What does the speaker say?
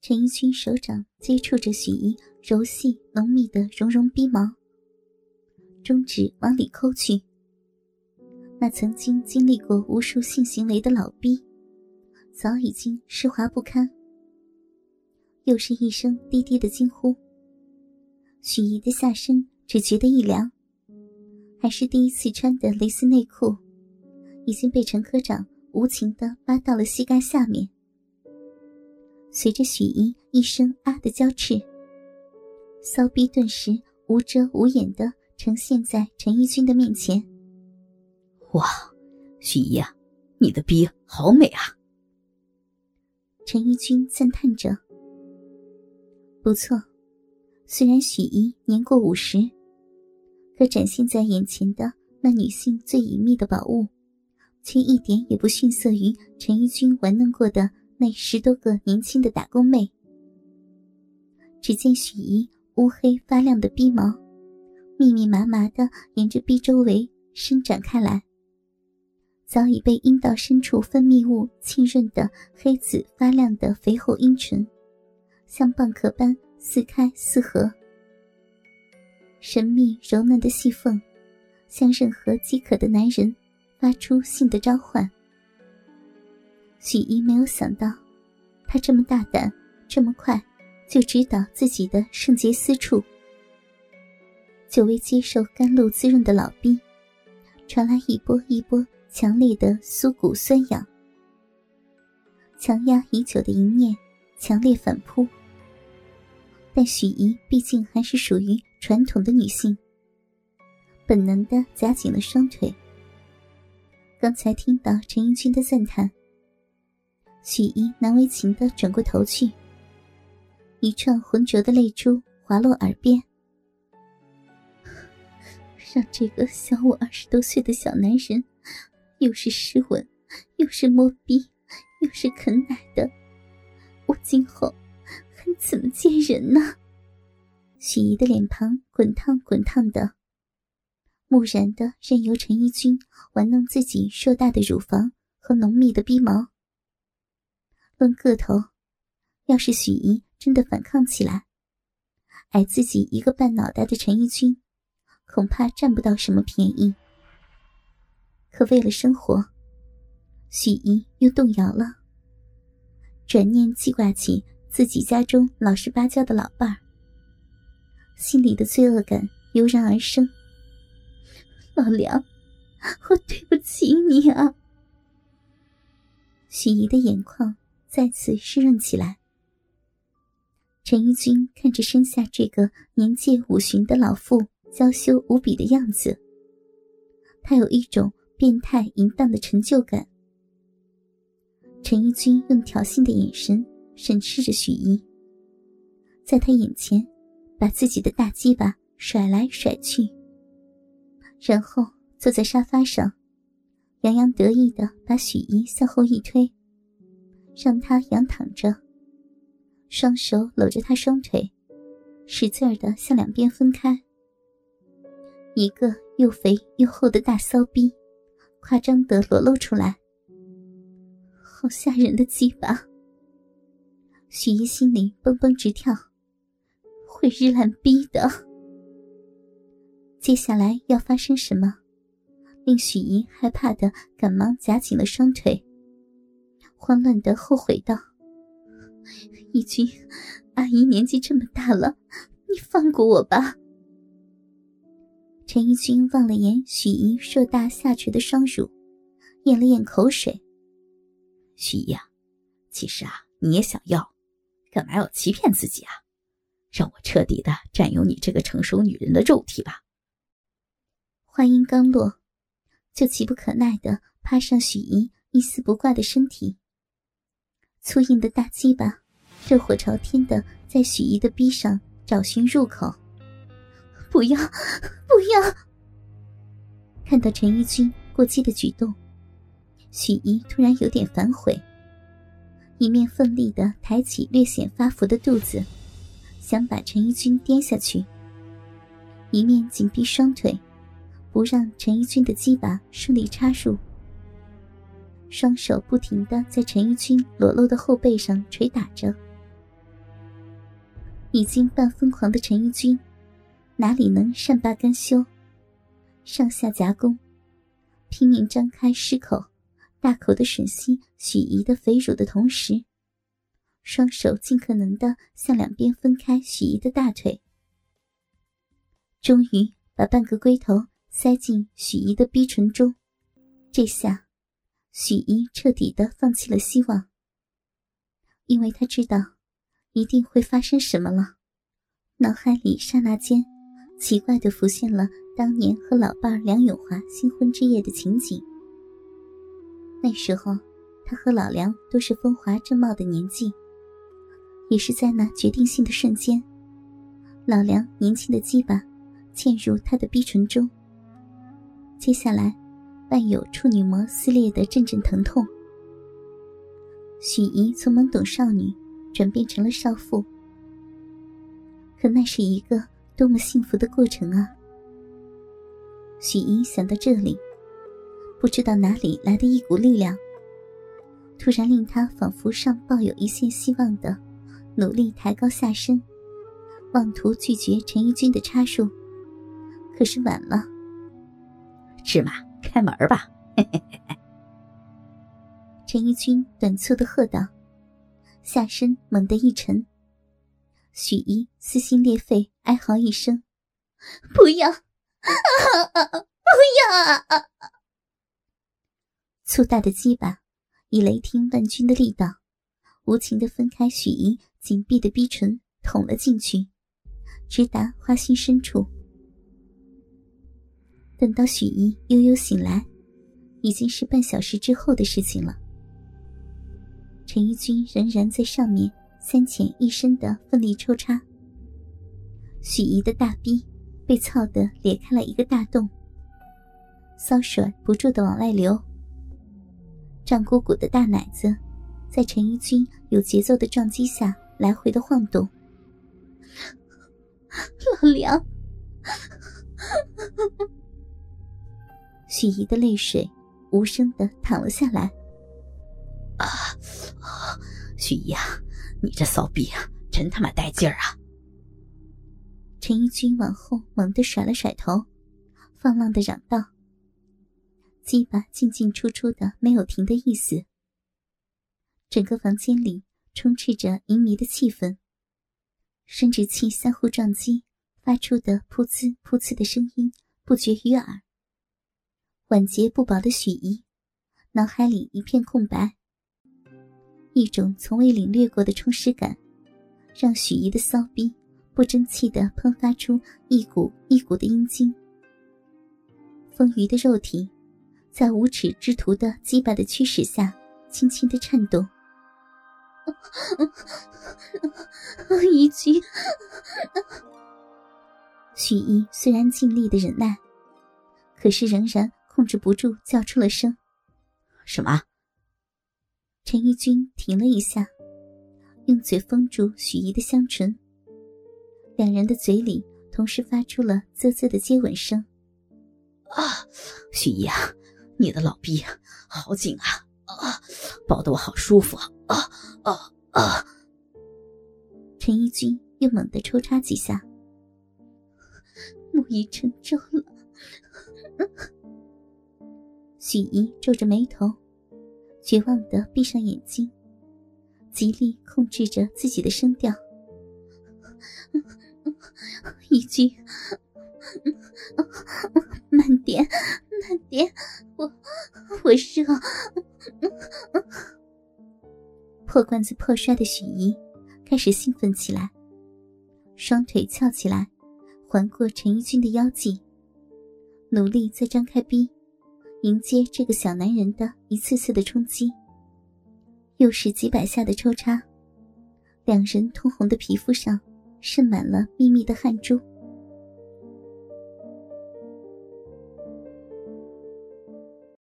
陈一军手掌接触着许怡柔细浓密的绒绒逼毛，中指往里抠去。那曾经经历过无数性行为的老逼，早已经湿滑不堪。又是一声低低的惊呼。许怡的下身只觉得一凉，还是第一次穿的蕾丝内裤，已经被陈科长无情的扒到了膝盖下面。随着许怡一声“啊”的娇斥，骚逼顿时无遮无掩的呈现在陈义军的面前。哇，许怡啊，你的逼好美啊！陈义军赞叹着。不错，虽然许怡年过五十，可展现在眼前的那女性最隐秘的宝物，却一点也不逊色于陈义军玩弄过的。那十多个年轻的打工妹，只见许怡乌黑发亮的逼毛，密密麻麻的沿着逼周围伸展开来。早已被阴道深处分泌物浸润的黑紫发亮的肥厚阴唇，像蚌壳般似开似合。神秘柔嫩的细缝，向任何饥渴的男人发出性的召唤。许一没有想到，他这么大胆，这么快就知道自己的圣洁私处。久未接受甘露滋润的老兵，传来一波一波强烈的酥骨酸痒，强压已久的一念强烈反扑。但许怡毕竟还是属于传统的女性，本能的夹紧了双腿。刚才听到陈英军的赞叹。许一难为情的转过头去，一串浑浊的泪珠滑落耳边，让这个小我二十多岁的小男人，又是湿吻，又是摸逼，又是啃奶的，我今后还怎么见人呢？许怡的脸庞滚烫滚烫的，木然的任由陈一军玩弄自己硕大的乳房和浓密的逼毛。论个头，要是许怡真的反抗起来，矮自己一个半脑袋的陈义军，恐怕占不到什么便宜。可为了生活，许怡又动摇了。转念记挂起自己家中老实巴交的老伴儿，心里的罪恶感油然而生。老梁，我对不起你啊！许怡的眼眶。再次湿润起来。陈一军看着身下这个年届五旬的老妇娇羞无比的样子，他有一种变态淫荡的成就感。陈一军用挑衅的眼神审视着许一，在他眼前把自己的大鸡巴甩来甩去，然后坐在沙发上，洋洋得意的把许一向后一推。让他仰躺着，双手搂着他双腿，使劲儿的向两边分开。一个又肥又厚的大骚逼，夸张的裸露出来，好吓人的鸡巴。许一心里蹦蹦直跳，会日烂逼的。接下来要发生什么，令许怡害怕的赶忙夹紧了双腿。慌乱的后悔道：“义军，阿姨年纪这么大了，你放过我吧。”陈义军望了眼许怡硕大下垂的双乳，咽了咽口水。许姨啊，其实啊，你也想要，干嘛要欺骗自己啊？让我彻底的占有你这个成熟女人的肉体吧。话音刚落，就急不可耐的趴上许怡一丝不挂的身体。粗硬的大鸡巴，热火朝天的在许怡的逼上找寻入口。不要，不要！看到陈一军过激的举动，许怡突然有点反悔，一面奋力的抬起略显发福的肚子，想把陈一军颠下去，一面紧闭双腿，不让陈一军的鸡巴顺利插入。双手不停的在陈玉军裸露的后背上捶打着，已经半疯狂的陈义军，哪里能善罢甘休？上下夹攻，拼命张开狮口，大口的吮吸许怡的肥乳的同时，双手尽可能的向两边分开许怡的大腿，终于把半个龟头塞进许怡的逼唇中。这下，许一彻底的放弃了希望，因为他知道。一定会发生什么了？脑海里刹那间，奇怪的浮现了当年和老伴梁永华新婚之夜的情景。那时候，他和老梁都是风华正茂的年纪，也是在那决定性的瞬间，老梁年轻的鸡巴嵌入他的逼唇中。接下来，伴有处女膜撕裂的阵阵疼痛。许怡从懵懂少女。转变成了少妇，可那是一个多么幸福的过程啊！许一想到这里，不知道哪里来的一股力量，突然令她仿佛尚抱有一线希望的，努力抬高下身，妄图拒绝陈义军的插入。可是晚了，芝麻开门吧！陈一军短促的喝道。下身猛地一沉，许一撕心裂肺哀嚎一声：“不要，不要！”粗大的鸡巴以雷霆万钧的力道，无情的分开许一紧闭的逼唇，捅了进去，直达花心深处。等到许姨悠悠醒来，已经是半小时之后的事情了。陈一军仍然在上面三浅一深的奋力抽插，许怡的大逼被操得裂开了一个大洞，骚水不住的往外流。胀鼓鼓的大奶子在陈一军有节奏的撞击下来回的晃动。老梁，许怡的泪水无声的淌了下来。啊！许姨啊，你这骚逼啊，真他妈带劲儿啊！陈一军往后猛地甩了甩头，放浪的嚷道：“鸡巴进进出出的，没有停的意思。”整个房间里充斥着淫靡的气氛，生殖器相互撞击发出的噗呲噗呲的声音不绝于耳。晚节不保的许姨，脑海里一片空白。一种从未领略过的充实感，让许怡的骚逼不争气的喷发出一股一股的阴茎。丰腴的肉体，在无耻之徒的击败的驱使下，轻轻的颤动。一句，许怡虽然尽力的忍耐，可是仍然控制不住叫出了声：“什么？”陈一军停了一下，用嘴封住许怡的香唇。两人的嘴里同时发出了啧啧的接吻声。啊，许怡啊，你的老逼好紧啊！啊，抱得我好舒服啊！啊啊！陈一军又猛地抽插几下，木已成舟了。许怡皱着眉头。绝望的闭上眼睛，极力控制着自己的声调。一句，慢点，慢点，我我热。破罐子破摔的许怡开始兴奋起来，双腿翘起来，环过陈一军的腰际，努力再张开臂。迎接这个小男人的一次次的冲击，又是几百下的抽插，两人通红的皮肤上渗满了密密的汗珠。